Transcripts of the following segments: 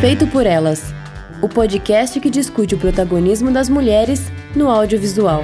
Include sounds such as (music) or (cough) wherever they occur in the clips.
Feito por Elas o podcast que discute o protagonismo das mulheres no audiovisual.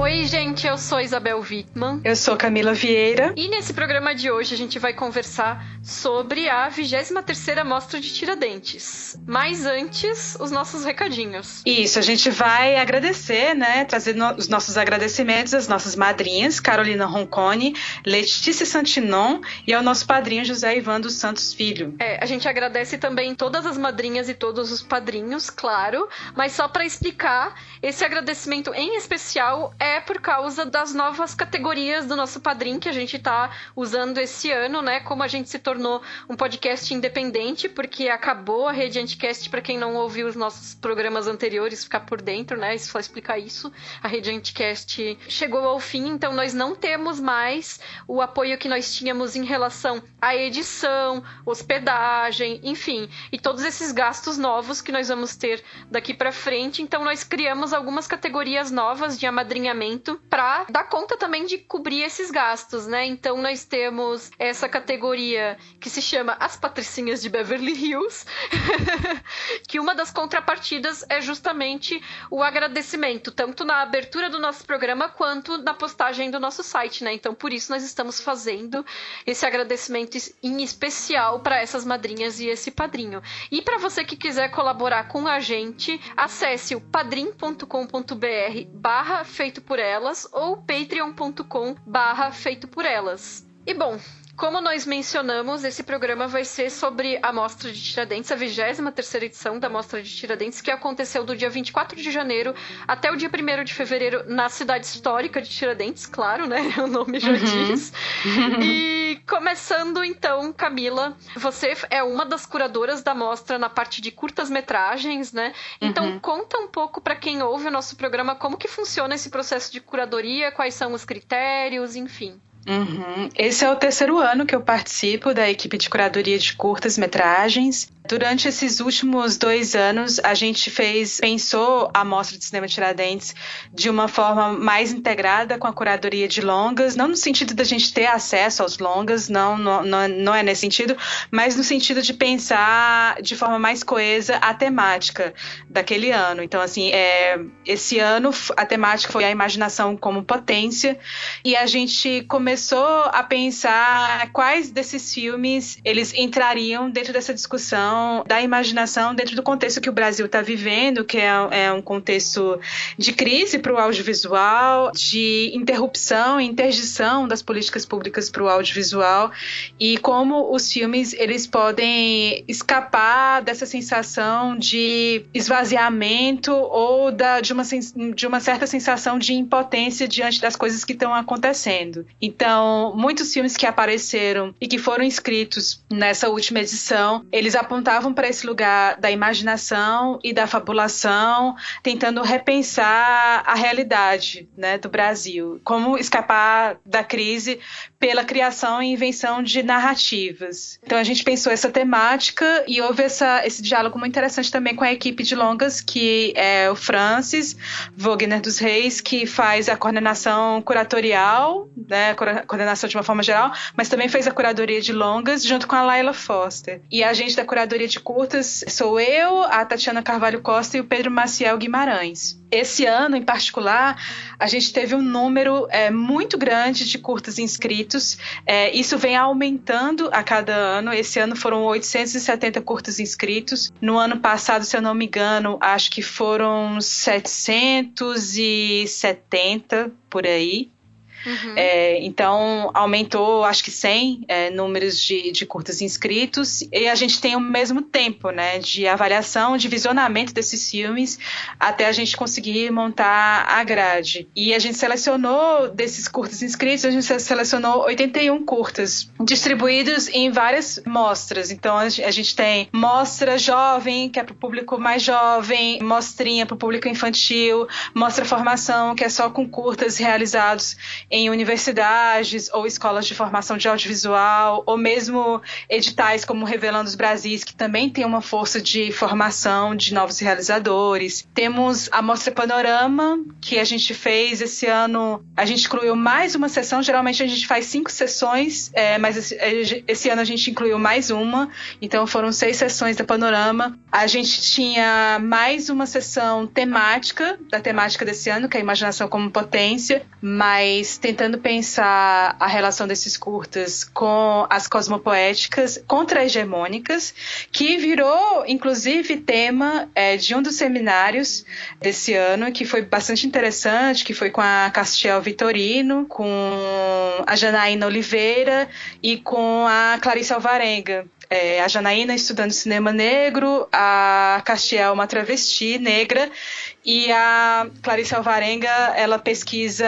Oi, gente, eu sou Isabel Wittmann. Eu sou Camila Vieira. E nesse programa de hoje a gente vai conversar sobre a 23ª Mostra de Tiradentes. Mas antes, os nossos recadinhos. Isso, a gente vai agradecer, né, trazer no os nossos agradecimentos às nossas madrinhas, Carolina Roncone, Letícia Santinon e ao nosso padrinho José Ivan dos Santos Filho. É, a gente agradece também todas as madrinhas e todos os padrinhos, claro, mas só para explicar, esse agradecimento em especial é é por causa das novas categorias do nosso padrinho que a gente está usando esse ano, né? Como a gente se tornou um podcast independente, porque acabou a rede Anticast, para quem não ouviu os nossos programas anteriores, ficar por dentro, né? Só explicar isso. A rede Anticast chegou ao fim, então nós não temos mais o apoio que nós tínhamos em relação à edição, hospedagem, enfim, e todos esses gastos novos que nós vamos ter daqui para frente. Então nós criamos algumas categorias novas de amadrinhamento para dar conta também de cobrir esses gastos, né? Então nós temos essa categoria que se chama As Patricinhas de Beverly Hills, (laughs) que uma das contrapartidas é justamente o agradecimento, tanto na abertura do nosso programa quanto na postagem do nosso site, né? Então por isso nós estamos fazendo esse agradecimento em especial para essas madrinhas e esse padrinho. E para você que quiser colaborar com a gente, acesse o padrim.com.br barra feito por elas ou patreon.com barra feito por elas. E bom, como nós mencionamos, esse programa vai ser sobre a Mostra de Tiradentes, a 23 edição da Mostra de Tiradentes, que aconteceu do dia 24 de janeiro até o dia 1 de fevereiro na cidade histórica de Tiradentes, claro, né? (laughs) O nome já uhum. diz. (laughs) E começando então, Camila, você é uma das curadoras da mostra na parte de curtas-metragens, né? Então uhum. conta um pouco para quem ouve o nosso programa como que funciona esse processo de curadoria, quais são os critérios, enfim. Uhum. Esse é o terceiro ano que eu participo da equipe de curadoria de curtas metragens. Durante esses últimos dois anos, a gente fez, pensou a Mostra de Cinema Tiradentes de uma forma mais integrada com a curadoria de longas, não no sentido da gente ter acesso aos longas, não, não, não é nesse sentido, mas no sentido de pensar de forma mais coesa a temática daquele ano. Então, assim, é, esse ano a temática foi a imaginação como potência, e a gente começou a pensar quais desses filmes eles entrariam dentro dessa discussão da imaginação dentro do contexto que o Brasil está vivendo, que é, é, um contexto de crise para o audiovisual, de interrupção e interdição das políticas públicas para o audiovisual e como os filmes eles podem escapar dessa sensação de esvaziamento ou da, de, uma, de uma certa sensação de impotência diante das coisas que estão acontecendo. Então, muitos filmes que apareceram e que foram escritos nessa última edição, eles apontaram voltavam para esse lugar da imaginação e da fabulação, tentando repensar a realidade né, do Brasil. Como escapar da crise pela criação e invenção de narrativas. Então a gente pensou essa temática e houve essa, esse diálogo muito interessante também com a equipe de longas, que é o Francis Wagner dos Reis, que faz a coordenação curatorial, né, coordenação de uma forma geral, mas também fez a curadoria de longas junto com a Laila Foster. E a gente da curadoria de curtas sou eu, a Tatiana Carvalho Costa e o Pedro Maciel Guimarães. Esse ano, em particular, a gente teve um número é, muito grande de curtas inscritos. É, isso vem aumentando a cada ano. Esse ano foram 870 curtas inscritos. No ano passado, se eu não me engano, acho que foram 770 por aí. Uhum. É, então, aumentou, acho que 100 é, números de, de curtas inscritos, e a gente tem o mesmo tempo, né, de avaliação, de visionamento desses filmes, até a gente conseguir montar a grade. E a gente selecionou, desses curtas inscritos, a gente selecionou 81 curtas, distribuídos em várias mostras. Então, a gente tem mostra jovem, que é para o público mais jovem, mostrinha para o público infantil, mostra formação, que é só com curtas realizados em universidades ou escolas de formação de audiovisual, ou mesmo editais como Revelando os Brasis, que também tem uma força de formação de novos realizadores. Temos a Mostra Panorama, que a gente fez esse ano, a gente incluiu mais uma sessão, geralmente a gente faz cinco sessões, é, mas esse, esse ano a gente incluiu mais uma, então foram seis sessões da Panorama. A gente tinha mais uma sessão temática, da temática desse ano, que é a Imaginação como Potência, mas tentando pensar a relação desses curtas com as cosmopoéticas contra-hegemônicas, que virou, inclusive, tema é, de um dos seminários desse ano, que foi bastante interessante, que foi com a Castiel Vitorino, com a Janaína Oliveira e com a Clarice Alvarenga. É, a Janaína estudando cinema negro, a Castiel uma travesti negra e a Clarice Alvarenga ela pesquisa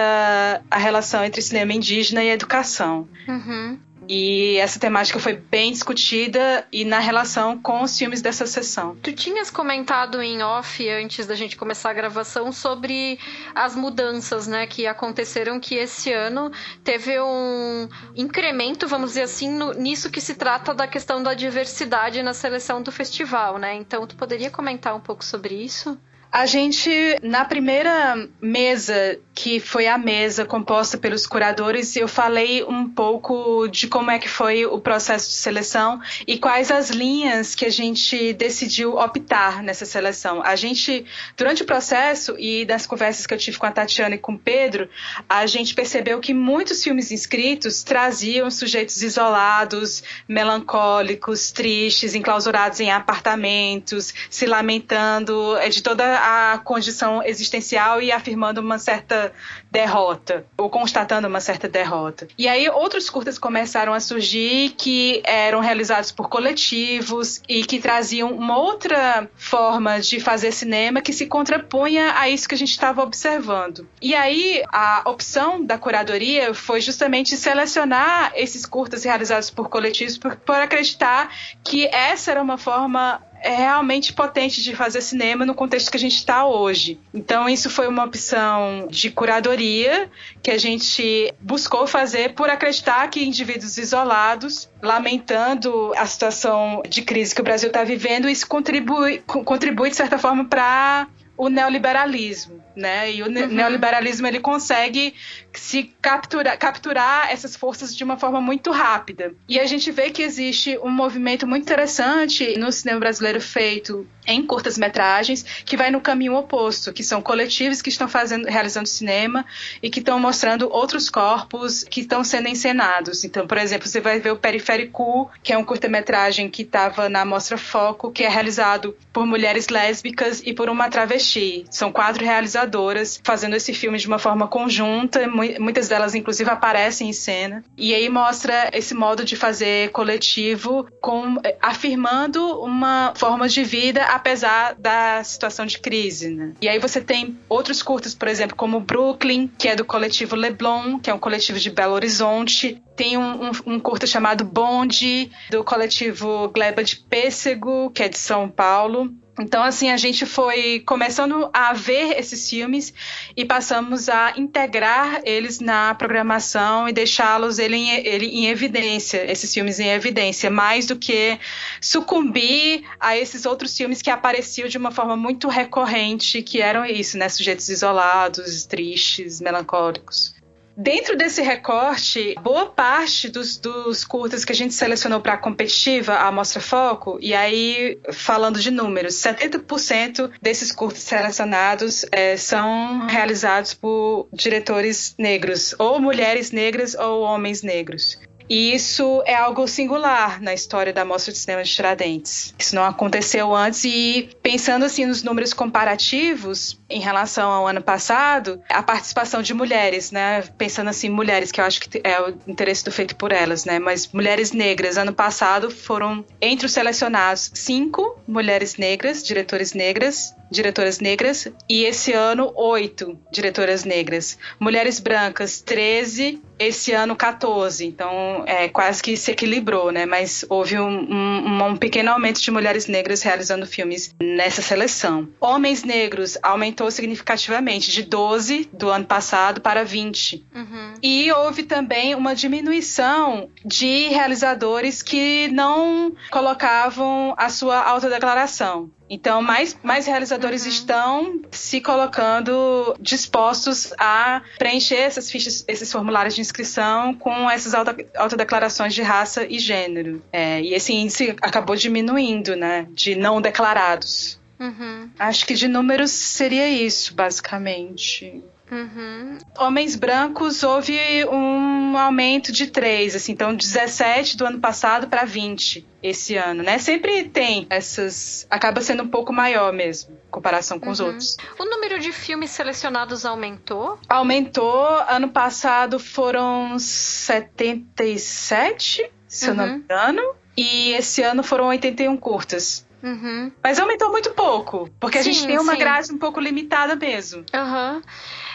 a relação entre cinema indígena e educação. Uhum. E essa temática foi bem discutida e na relação com os filmes dessa sessão. Tu tinhas comentado em off antes da gente começar a gravação sobre as mudanças, né, que aconteceram que esse ano teve um incremento, vamos dizer assim, no, nisso que se trata da questão da diversidade na seleção do festival, né? Então, tu poderia comentar um pouco sobre isso? A gente, na primeira mesa, que foi a mesa composta pelos curadores, eu falei um pouco de como é que foi o processo de seleção e quais as linhas que a gente decidiu optar nessa seleção. A gente, durante o processo e das conversas que eu tive com a Tatiana e com o Pedro, a gente percebeu que muitos filmes inscritos traziam sujeitos isolados, melancólicos, tristes, enclausurados em apartamentos, se lamentando de toda a condição existencial e afirmando uma certa derrota, ou constatando uma certa derrota. E aí outros curtas começaram a surgir que eram realizados por coletivos e que traziam uma outra forma de fazer cinema que se contrapunha a isso que a gente estava observando. E aí a opção da curadoria foi justamente selecionar esses curtas realizados por coletivos por, por acreditar que essa era uma forma é realmente potente de fazer cinema no contexto que a gente está hoje. Então, isso foi uma opção de curadoria que a gente buscou fazer por acreditar que indivíduos isolados, lamentando a situação de crise que o Brasil está vivendo, isso contribui, contribui de certa forma para o neoliberalismo, né? E o uhum. neoliberalismo ele consegue se capturar, capturar essas forças de uma forma muito rápida. E a gente vê que existe um movimento muito interessante no cinema brasileiro feito em curtas metragens que vai no caminho oposto, que são coletivos que estão fazendo, realizando cinema e que estão mostrando outros corpos que estão sendo encenados. Então, por exemplo, você vai ver o Periférico, que é um curta-metragem que estava na Mostra Foco, que é realizado por mulheres lésbicas e por uma travesti. São quatro realizadoras fazendo esse filme de uma forma conjunta, muitas delas inclusive aparecem em cena. E aí mostra esse modo de fazer coletivo com afirmando uma forma de vida apesar da situação de crise, né? E aí você tem outros curtas, por exemplo, como Brooklyn, que é do coletivo Leblon, que é um coletivo de Belo Horizonte. Tem um, um, um curta chamado Bonde, do coletivo Gleba de Pêssego, que é de São Paulo. Então, assim, a gente foi começando a ver esses filmes e passamos a integrar eles na programação e deixá-los ele em, ele em evidência, esses filmes em evidência, mais do que sucumbir a esses outros filmes que apareciam de uma forma muito recorrente, que eram isso, né? Sujeitos isolados, tristes, melancólicos. Dentro desse recorte, boa parte dos, dos curtas que a gente selecionou para a competitiva, a Mostra Foco, e aí falando de números, 70% desses curtas selecionados é, são realizados por diretores negros, ou mulheres negras ou homens negros. E isso é algo singular na história da Mostra de Cinema de Tiradentes. Isso não aconteceu antes e pensando assim nos números comparativos em relação ao ano passado, a participação de mulheres, né? Pensando assim, mulheres que eu acho que é o interesse do feito por elas, né? Mas mulheres negras, ano passado foram entre os selecionados cinco mulheres negras, diretores negras, diretoras negras e esse ano oito diretoras negras. Mulheres brancas, 13, esse ano 14. Então é quase que se equilibrou, né? Mas houve um, um, um pequeno aumento de mulheres negras realizando filmes nessa seleção. Homens negros aumentou significativamente, de 12 do ano passado para 20. Uhum. E houve também uma diminuição de realizadores que não colocavam a sua autodeclaração. Então, mais, mais realizadores estão se colocando dispostos a preencher essas fichas, esses formulários de inscrição com essas autodeclarações de raça e gênero. É, e esse índice acabou diminuindo, né? De não declarados. Uhum. Acho que de números seria isso, basicamente. Uhum. Homens brancos houve um aumento de 3, assim, então 17 do ano passado para 20 esse ano, né? Sempre tem essas. Acaba sendo um pouco maior mesmo, em comparação com uhum. os outros. O número de filmes selecionados aumentou? Aumentou. Ano passado foram 77, se uhum. eu não me uhum. engano. E esse ano foram 81 curtas. Uhum. Mas aumentou muito pouco, porque sim, a gente tem uma sim. grade um pouco limitada mesmo. Aham. Uhum.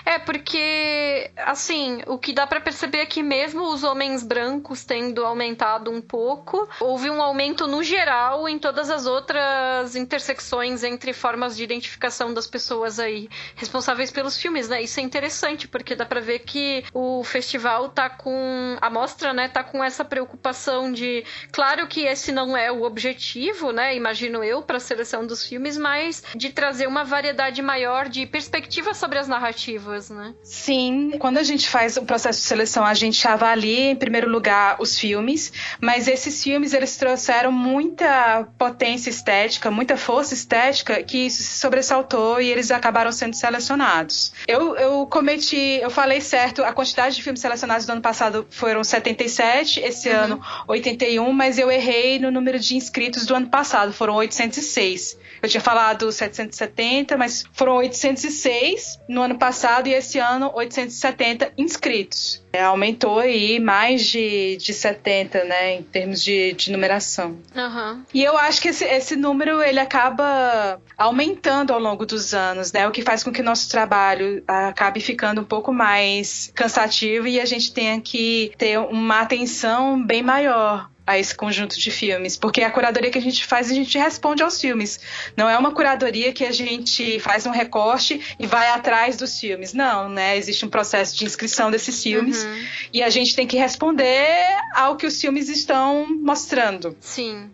É, porque, assim, o que dá para perceber é que mesmo os homens brancos tendo aumentado um pouco, houve um aumento no geral em todas as outras intersecções entre formas de identificação das pessoas aí responsáveis pelos filmes, né? Isso é interessante, porque dá pra ver que o festival tá com. A mostra, né, tá com essa preocupação de. Claro que esse não é o objetivo, né? Imagino eu, pra seleção dos filmes, mas de trazer uma variedade maior de perspectivas sobre as narrativas pessoas, né? Sim, quando a gente faz o processo de seleção, a gente avalia em primeiro lugar os filmes, mas esses filmes eles trouxeram muita potência estética, muita força estética que isso se sobressaltou e eles acabaram sendo selecionados. Eu, eu cometi, eu falei certo, a quantidade de filmes selecionados do ano passado foram 77, esse uhum. ano 81, mas eu errei no número de inscritos do ano passado, foram 806. Eu tinha falado 770, mas foram 806 no ano passado e esse ano 870 inscritos. É, aumentou aí mais de, de 70, né, em termos de, de numeração. Uhum. E eu acho que esse, esse número ele acaba aumentando ao longo dos anos, né, o que faz com que o nosso trabalho acabe ficando um pouco mais cansativo e a gente tenha que ter uma atenção bem maior a esse conjunto de filmes, porque a curadoria que a gente faz, a gente responde aos filmes. Não é uma curadoria que a gente faz um recorte e vai atrás dos filmes. Não, né? Existe um processo de inscrição desses filmes uhum. e a gente tem que responder ao que os filmes estão mostrando. Sim.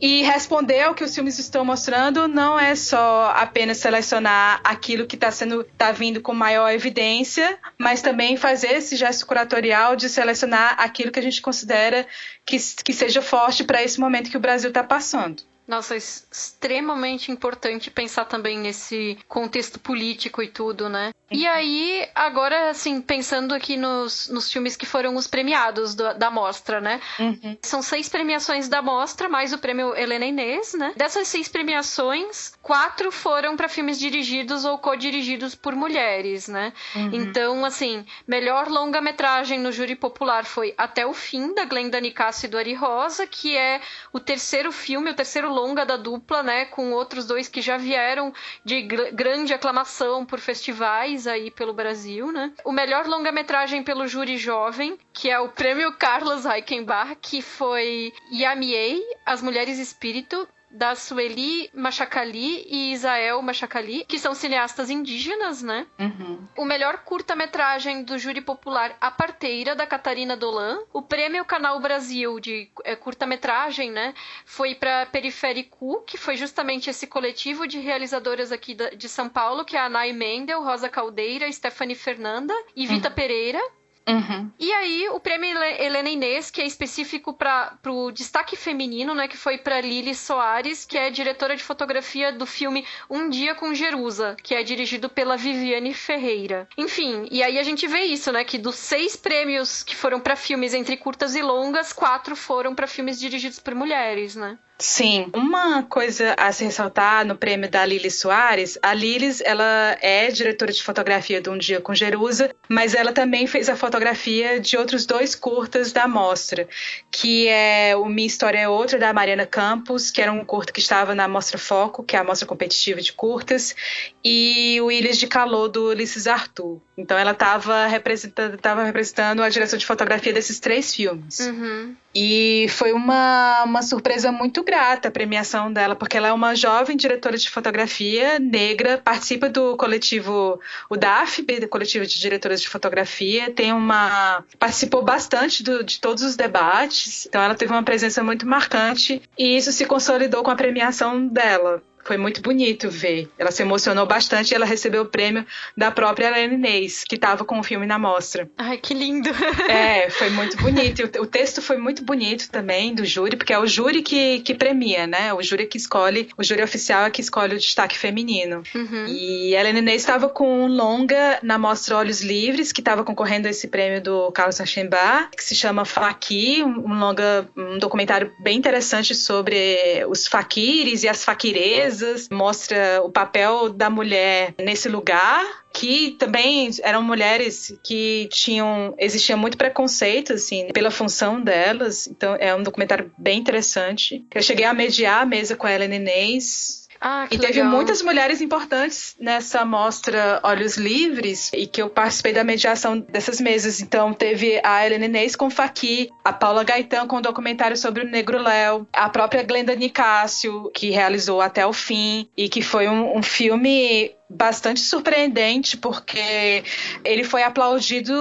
E responder ao que os filmes estão mostrando não é só apenas selecionar aquilo que está sendo tá vindo com maior evidência, mas também fazer esse gesto curatorial de selecionar aquilo que a gente considera que, que seja forte para esse momento que o Brasil está passando. Nossa, é extremamente importante pensar também nesse contexto político e tudo, né? E aí, agora, assim, pensando aqui nos, nos filmes que foram os premiados do, da mostra, né? Uhum. São seis premiações da mostra, mais o prêmio Helena Inês, né? Dessas seis premiações, quatro foram para filmes dirigidos ou co-dirigidos por mulheres, né? Uhum. Então, assim, melhor longa-metragem no júri popular foi Até o Fim, da Glenda Nicasso e do Ari Rosa, que é o terceiro filme, o terceiro longa da dupla, né? Com outros dois que já vieram de gr grande aclamação por festivais aí pelo Brasil, né? O melhor longa-metragem pelo júri jovem, que é o prêmio Carlos Reichenbach, que foi Yamiei, As Mulheres Espírito, da Sueli Machacali e Isael Machacali, que são cineastas indígenas, né? Uhum. O melhor curta-metragem do júri popular A Parteira, da Catarina Dolan. O prêmio Canal Brasil de é, curta-metragem, né? Foi para Periférico, que foi justamente esse coletivo de realizadoras aqui de São Paulo, que é a Nay Mendel, Rosa Caldeira, Stephanie Fernanda e Vita uhum. Pereira. Uhum. E aí, o prêmio Helena Inês, que é específico para o destaque feminino, né? Que foi para Lili Soares, que é diretora de fotografia do filme Um Dia com Jerusa, que é dirigido pela Viviane Ferreira. Enfim, e aí a gente vê isso, né? Que dos seis prêmios que foram para filmes entre curtas e longas, quatro foram para filmes dirigidos por mulheres, né? Sim. Uma coisa a se ressaltar no prêmio da Lili Soares, a Lilis, ela é diretora de fotografia de Um Dia com Jerusa, mas ela também fez a fotografia de outros dois curtas da mostra, que é o Minha História é Outra, da Mariana Campos, que era um curto que estava na Mostra Foco, que é a mostra competitiva de curtas, e o Ilhas de Calor, do Ulisses Arthur. Então ela estava representando, representando a direção de fotografia desses três filmes. Uhum. E foi uma, uma surpresa muito grata a premiação dela, porque ela é uma jovem diretora de fotografia negra, participa do coletivo, o DAFB, do coletivo de diretoras de fotografia, tem uma. participou bastante do, de todos os debates, então ela teve uma presença muito marcante e isso se consolidou com a premiação dela. Foi muito bonito ver. Ela se emocionou bastante e ela recebeu o prêmio da própria Helena Inês, que estava com o filme na mostra. Ai, que lindo! (laughs) É, foi muito bonito. O texto foi muito bonito também do júri, porque é o júri que, que premia, né? O júri que escolhe, o júri oficial é que escolhe o destaque feminino. Uhum. E a Helena Inês estava com um longa na mostra Olhos Livres, que estava concorrendo a esse prêmio do Carlos Achembar, que se chama Faqui, um longa, um documentário bem interessante sobre os faquires e as faquirezas mostra o papel da mulher nesse lugar que também eram mulheres que tinham existia muito preconceito assim pela função delas. Então é um documentário bem interessante. Eu cheguei a mediar a mesa com a Ellen Inês ah, e teve legal. muitas mulheres importantes nessa mostra Olhos Livres e que eu participei da mediação dessas mesas. Então teve a Helena Inês com Faqui, a Paula Gaetan com o um documentário sobre o Negro Léo, a própria Glenda Nicásio, que realizou Até o Fim e que foi um, um filme bastante surpreendente, porque ele foi aplaudido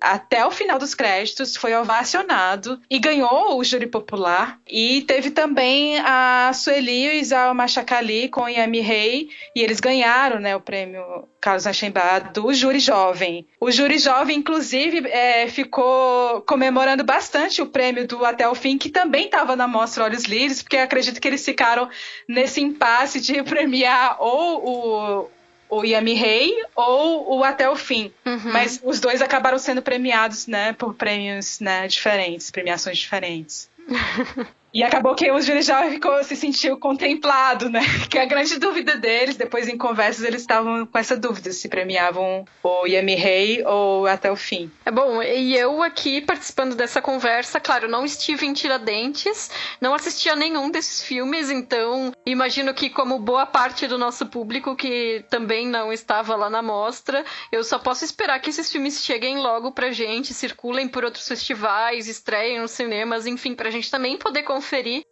até o final dos créditos, foi ovacionado e ganhou o júri popular. E teve também a Sueli e Isao Machacali com Yami Rei, e eles ganharam né, o prêmio Carlos Achembar do júri jovem. O júri jovem, inclusive, é, ficou comemorando bastante o prêmio do Até o Fim, que também estava na Mostra Olhos Livres, porque acredito que eles ficaram nesse impasse de (laughs) premiar ou o o Yami Rei ou o Até o Fim. Uhum. Mas os dois acabaram sendo premiados, né, por prêmios né, diferentes, premiações diferentes. (laughs) E acabou que o júri já ficou, se sentiu contemplado, né? (laughs) Que a grande dúvida deles, depois em conversas, eles estavam com essa dúvida se premiavam o Yami Rei ou até o fim. É bom, e eu aqui participando dessa conversa, claro, não estive em Tiradentes, não assisti a nenhum desses filmes, então imagino que, como boa parte do nosso público que também não estava lá na mostra, eu só posso esperar que esses filmes cheguem logo pra gente, circulem por outros festivais, estreiem nos cinemas, enfim, pra gente também poder conferir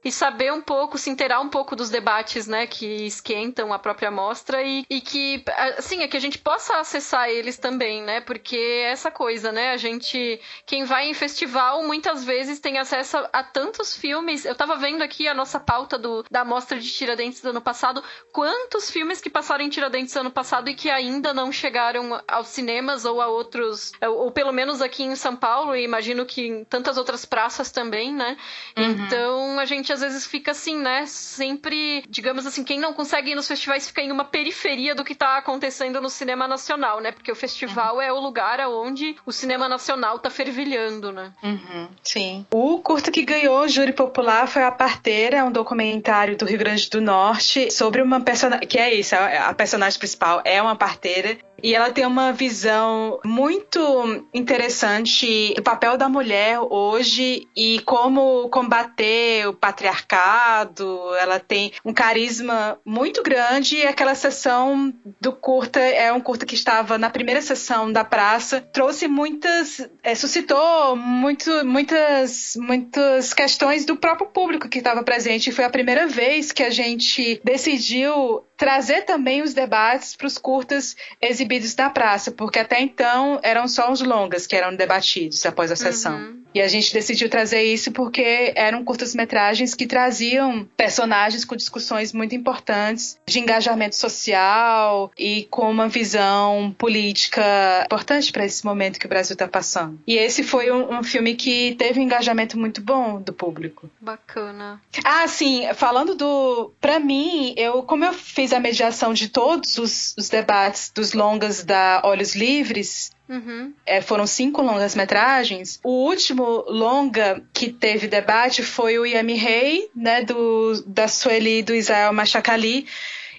e saber um pouco, se inteirar um pouco dos debates, né, que esquentam a própria mostra e, e que, assim, é que a gente possa acessar eles também, né, porque é essa coisa, né, a gente, quem vai em festival muitas vezes tem acesso a, tantos filmes, eu tava vendo aqui a nossa pauta do, da mostra de Tiradentes do ano passado, quantos filmes que passaram em Tiradentes ano passado e que ainda não chegaram aos cinemas ou a outros, ou, ou pelo menos aqui em São Paulo, e imagino que em tantas outras praças também, né, Uhum. então a gente às vezes fica assim, né? Sempre, digamos assim, quem não consegue ir nos festivais fica em uma periferia do que tá acontecendo no cinema nacional, né? Porque o festival Uhum. é o lugar onde o cinema nacional tá fervilhando, né? Uhum, sim. O curto que ganhou o júri popular foi A Parteira, um documentário do Rio Grande do Norte sobre uma personagem. Que é isso, a a personagem principal é uma parteira. E ela tem uma visão muito interessante do papel da mulher hoje e como combater o patriarcado. Ela tem um carisma muito grande e aquela sessão do curta é um curta que estava na primeira sessão da praça, trouxe muitas, é, suscitou muito, muitas, muitas questões do próprio público que estava presente. Foi a primeira vez que a gente decidiu trazer também os debates para os curtas exibidos na praça, porque até então eram só os longas que eram debatidos após a sessão. Uhum. E a gente decidiu trazer isso porque eram curtas-metragens que traziam personagens com discussões muito importantes de engajamento social e com uma visão política importante para esse momento que o Brasil está passando. E esse foi um, um, filme que teve um engajamento muito bom do público. Bacana. Ah, sim, falando do. Para mim, eu, como eu fiz a mediação de todos os, os debates dos longas da Olhos Livres, Uhum. É, foram cinco longas-metragens. O último longa que teve debate foi o Yami Rei, né, do, da Sueli e do Israel Machakali.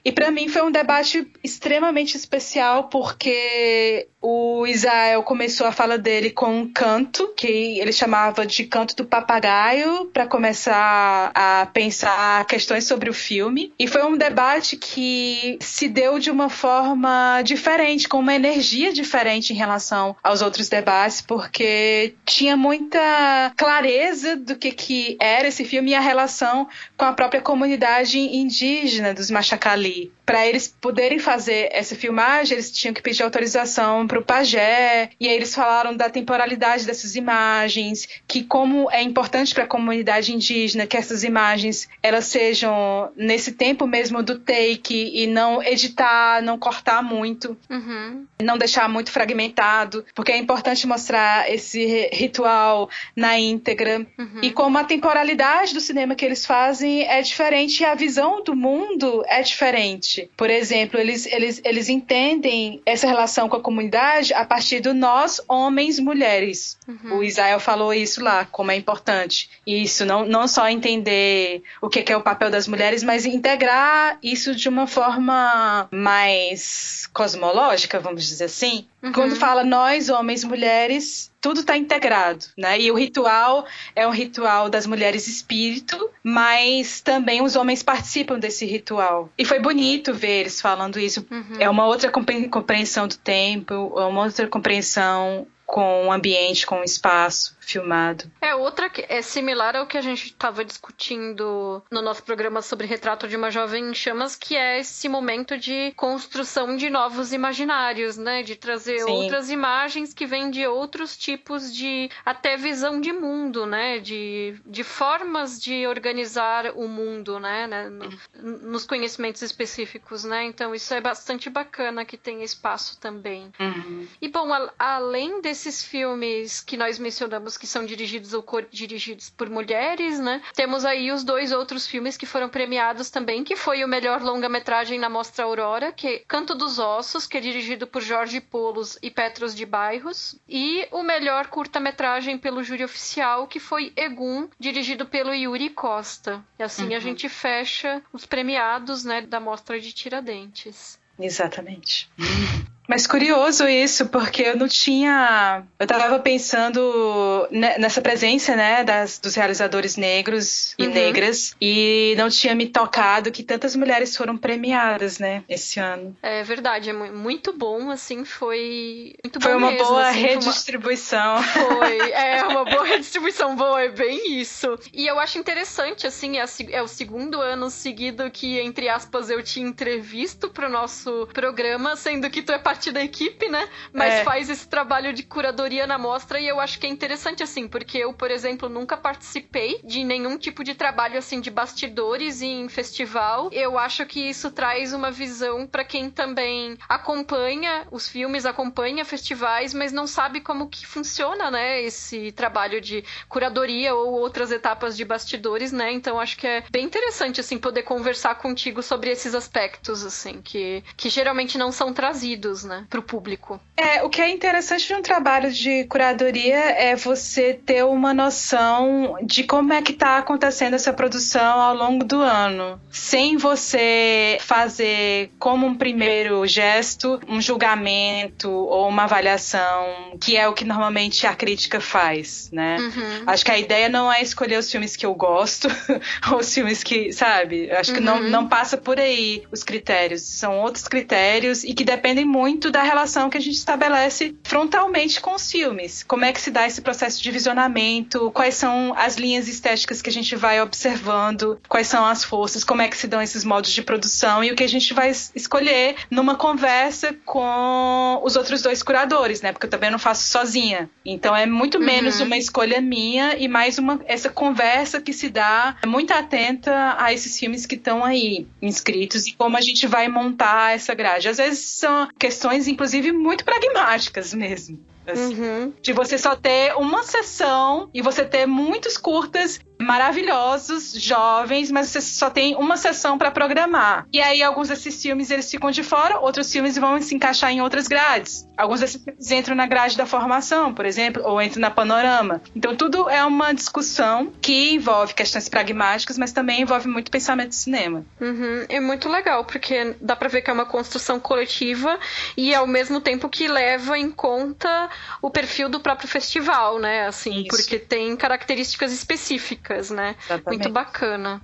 E para mim foi um debate extremamente especial porque o Israel começou a fala dele com um canto, que ele chamava de canto do papagaio, para começar a pensar questões sobre o filme. E foi um debate que se deu de uma forma diferente, com uma energia diferente em relação aos outros debates, porque tinha muita clareza do que, que era esse filme e a relação com a própria comunidade indígena dos Machacali. Para eles poderem fazer essa filmagem, eles tinham que pedir autorização para o pajé, e aí eles falaram da temporalidade dessas imagens, que como é importante para a comunidade indígena que essas imagens elas sejam nesse tempo mesmo do take e não editar, não cortar muito, uhum. não deixar muito fragmentado, porque é importante mostrar esse ritual na íntegra. Uhum. E como a temporalidade do cinema que eles fazem é diferente e a visão do mundo é diferente. Por exemplo, eles, eles, eles entendem essa relação com a comunidade a partir do nós, homens, mulheres. Uhum. O Israel falou isso lá, como é importante. Isso, não, não só entender o que é o papel das mulheres, mas integrar isso de uma forma mais cosmológica, vamos dizer assim. Uhum. Quando fala nós, homens, mulheres, tudo está integrado, né? E o ritual é um ritual das mulheres espírito, mas também os homens participam desse ritual. E foi bonito ver eles falando isso. Uhum. É uma outra compreensão do tempo, é uma outra compreensão com o ambiente, com o espaço filmado. É outra que é similar ao que a gente estava discutindo no nosso programa sobre retrato de uma jovem em chamas, que é esse momento de construção de novos imaginários, né? De trazer Sim. outras imagens que vêm de outros tipos de até visão de mundo, né? De, de formas de organizar o mundo, né? né? No, nos conhecimentos específicos, né? Então isso é bastante bacana que tem espaço também. Uhum. E bom, a, além desses filmes que nós mencionamos que são dirigidos ou dirigidos por mulheres, né? Temos aí os dois outros filmes que foram premiados também, que foi o melhor longa-metragem na Mostra Aurora, que é Canto dos Ossos, que é dirigido por Jorge Polos e Petros de Bairros, e o melhor curta-metragem pelo júri oficial, que foi Egum, dirigido pelo Yuri Costa. E assim Uhum. a gente fecha os premiados, né, da Mostra de Tiradentes. Exatamente. (laughs) Mas curioso isso, porque eu não tinha. Eu tava pensando ne- nessa presença, né, das, dos realizadores negros e Uhum. negras, e não tinha me tocado que tantas mulheres foram premiadas, né, esse ano. É verdade, é mu- muito bom, assim, foi muito Foi bom uma mesmo, boa assim, foi uma- redistribuição. (laughs) Foi, é uma boa (laughs) redistribuição boa, é bem isso. E eu acho interessante, assim, é, é o segundo ano seguido que, entre aspas, eu te entrevisto pro nosso programa, sendo que tu é parte da equipe, né? Mas É. faz esse trabalho de curadoria na mostra e eu acho que é interessante, assim, porque eu, por exemplo, nunca participei de nenhum tipo de trabalho, assim, de bastidores em festival. Eu acho que isso traz uma visão para quem também acompanha os filmes, acompanha festivais, mas não sabe como que funciona, né, esse trabalho de curadoria ou outras etapas de bastidores, né? Então acho que é bem interessante assim poder conversar contigo sobre esses aspectos assim que que geralmente não são trazidos, né, pro público. É, o que é interessante de um trabalho de curadoria é você ter uma noção de como é que está acontecendo essa produção ao longo do ano, sem você fazer como um primeiro gesto um julgamento ou uma avaliação, que é o que normalmente a crítica faz, né? Uhum. Acho que a ideia não é escolher os filmes que eu gosto (laughs) ou os filmes que, sabe? Acho que não, Uhum. não passa por aí os critérios. São outros critérios e que dependem muito da relação que a gente estabelece frontalmente com os filmes. Como é que se dá esse processo de visionamento? Quais são as linhas estéticas que a gente vai observando? Quais são as forças? Como é que se dão esses modos de produção? E o que a gente vai es- escolher numa conversa com os outros dois curadores, né? Porque eu também não faço sozinha. Então é muito menos Uhum. uma escolha minha e mais uma essa conversa que se dá muito atenta a esses filmes que estão aí inscritos e como a gente vai montar essa grade. Às vezes são questões, inclusive, muito pragmáticas mesmo. assim. Uhum. De você só ter uma sessão e você ter muitos curtas maravilhosos, jovens, mas você só tem uma sessão para programar. E aí alguns desses filmes eles ficam de fora, outros filmes vão se encaixar em outras grades. Alguns desses filmes entram na grade da formação, por exemplo, ou entram na panorama. Então tudo é uma discussão que envolve questões pragmáticas, mas também envolve muito pensamento de cinema. Uhum. É muito legal, porque dá para ver que é uma construção coletiva e ao mesmo tempo que leva em conta o perfil do próprio festival, né? Assim, Isso. porque tem características específicas, né? Exatamente. Muito bacana.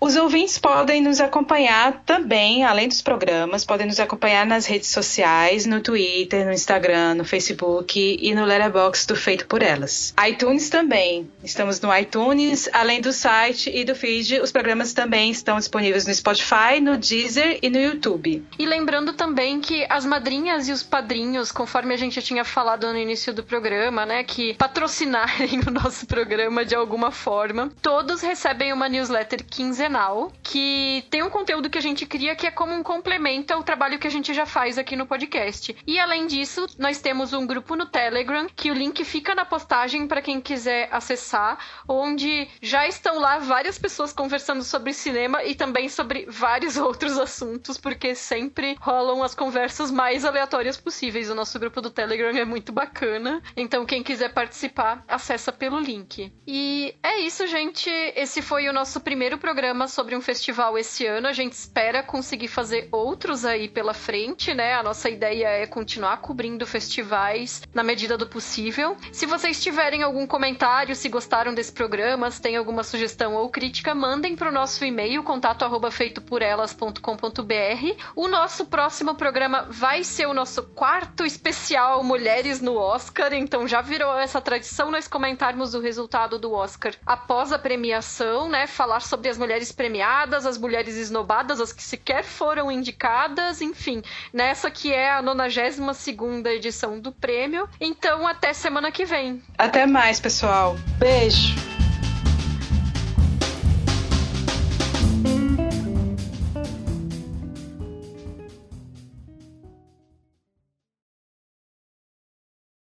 Os ouvintes podem nos acompanhar também, além dos programas, podem nos acompanhar nas redes sociais, no Twitter, no Instagram, no Facebook e no Letterboxd do Feito por Elas. iTunes também. Estamos no iTunes, além do site e do feed, os programas também estão disponíveis no Spotify, no Deezer e no YouTube. E lembrando também que as madrinhas e os padrinhos, conforme a gente tinha falado no início do programa, né, que patrocinarem (laughs) o nosso programa de alguma forma, todos recebem uma newsletter quinzenal quinzenal que tem um conteúdo que a gente cria que é como um complemento ao trabalho que a gente já faz aqui no podcast. E além disso, nós temos um grupo no Telegram que o link fica na postagem para quem quiser acessar, onde já estão lá várias pessoas conversando sobre cinema e também sobre vários (laughs) outros assuntos, porque sempre rolam as conversas mais aleatórias possíveis. O nosso grupo do Telegram é muito bacana. Então, quem quiser participar, acessa pelo link. E é isso, gente. Esse foi o nosso primeiro programa sobre um festival esse ano. A gente espera conseguir fazer outros aí pela frente, né? A nossa ideia é continuar cobrindo festivais na medida do possível. Se vocês tiverem algum comentário, se gostaram desse programa, se tem alguma sugestão ou crítica, mandem para o nosso e-mail, contato arroba feitoporelas.com.br. O nosso próximo programa vai ser o nosso quarto especial Mulheres no Oscar, então já virou essa tradição nós comentarmos o resultado do Oscar após a premiação, né? Falar sobre as mulheres mulheres premiadas, as mulheres esnobadas, as que sequer foram indicadas, enfim, nessa que é a 92 segunda edição do prêmio. Então, até semana que vem. Até mais, pessoal. Beijo.